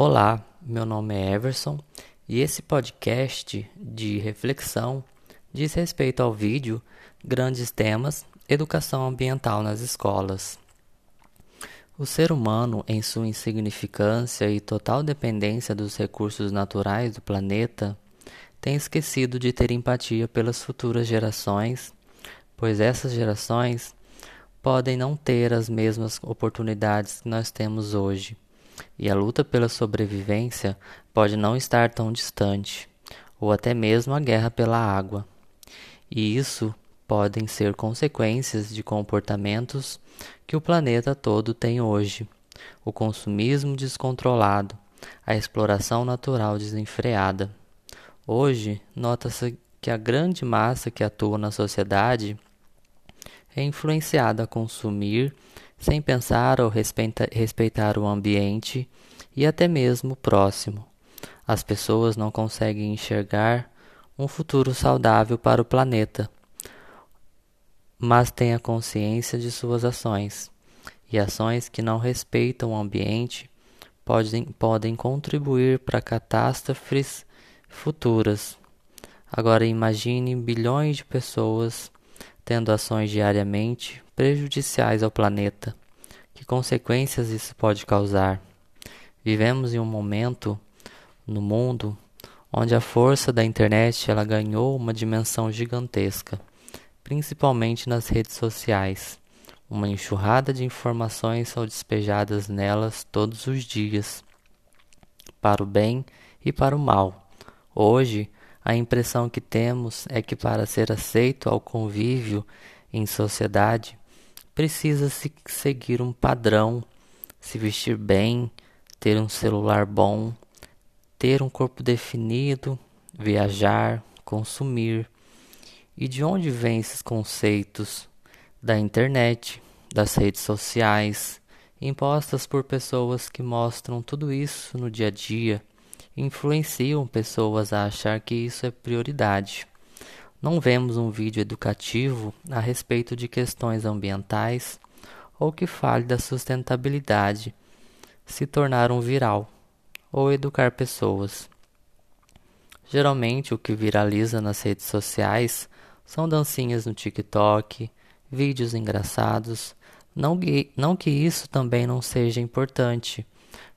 Olá, meu nome é Everson e esse podcast de reflexão diz respeito ao vídeo Grandes Temas Educação Ambiental nas Escolas. O ser humano, em sua insignificância e total dependência dos recursos naturais do planeta, tem esquecido de ter empatia pelas futuras gerações, pois essas gerações podem não ter as mesmas oportunidades que nós temos hoje, e a luta pela sobrevivência pode não estar tão distante, ou até mesmo a guerra pela água. E isso podem ser consequências de comportamentos que o planeta todo tem hoje: o consumismo descontrolado, a exploração natural desenfreada. Hoje, nota-se que a grande massa que atua na sociedade é influenciada a consumir sem pensar ou respeita, respeitar o ambiente e até mesmo o próximo. As pessoas não conseguem enxergar um futuro saudável para o planeta, mas têm a consciência de suas ações, e ações que não respeitam o ambiente podem, podem contribuir para catástrofes futuras. Agora imagine bilhões de pessoas tendo ações diariamente prejudiciais ao planeta. Que consequências isso pode causar? Vivemos em um momento no mundo onde a força da internet ela ganhou uma dimensão gigantesca, principalmente nas redes sociais. Uma enxurrada de informações são despejadas nelas todos os dias, para o bem e para o mal. Hoje, a impressão que temos é que para ser aceito ao convívio em sociedade, precisa-se seguir um padrão, se vestir bem, ter um celular bom, ter um corpo definido, viajar, consumir. E de onde vêm esses conceitos? Da internet, das redes sociais, impostas por pessoas que mostram tudo isso no dia a dia influenciam pessoas a achar que isso é prioridade. Não vemos um vídeo educativo a respeito de questões ambientais ou que fale da sustentabilidade se tornar um viral ou educar pessoas. Geralmente o que viraliza nas redes sociais são dancinhas no TikTok, vídeos engraçados. Não que, não que isso também não seja importante,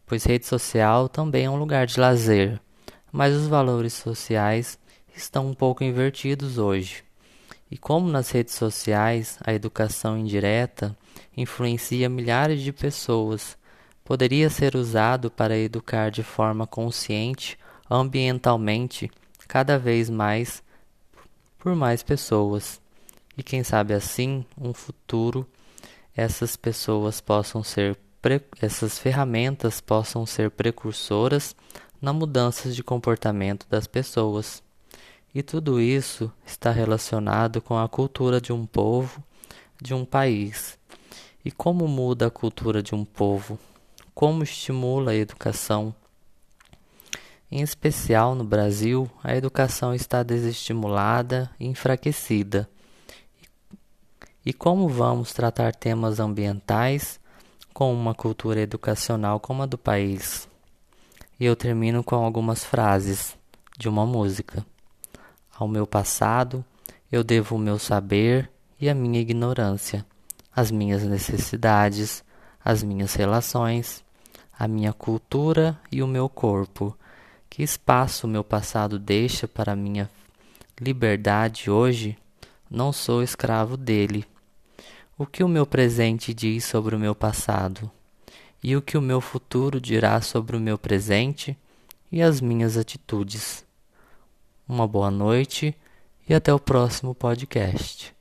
pois rede social também é um lugar de lazer, mas os valores sociais estão um pouco invertidos hoje. E como nas redes sociais a educação indireta influencia milhares de pessoas, poderia ser usado para educar de forma consciente ambientalmente cada vez mais por mais pessoas. E quem sabe assim, um futuro essas pessoas possam ser essas ferramentas possam ser precursoras na mudança de comportamento das pessoas. E tudo isso está relacionado com a cultura de um povo, de um país. E como muda a cultura de um povo? Como estimula a educação? Em especial no Brasil, a educação está desestimulada e enfraquecida. E como vamos tratar temas ambientais com uma cultura educacional como a do país. E eu termino com algumas frases de uma música. Ao meu passado, eu devo o meu saber e a minha ignorância, as minhas necessidades, as minhas relações, a minha cultura e o meu corpo. Que espaço o meu passado deixa para minha liberdade hoje? Não sou escravo dele. O que o meu presente diz sobre o meu passado? E o que o meu futuro dirá sobre o meu presente e as minhas atitudes? Uma boa noite e até o próximo podcast.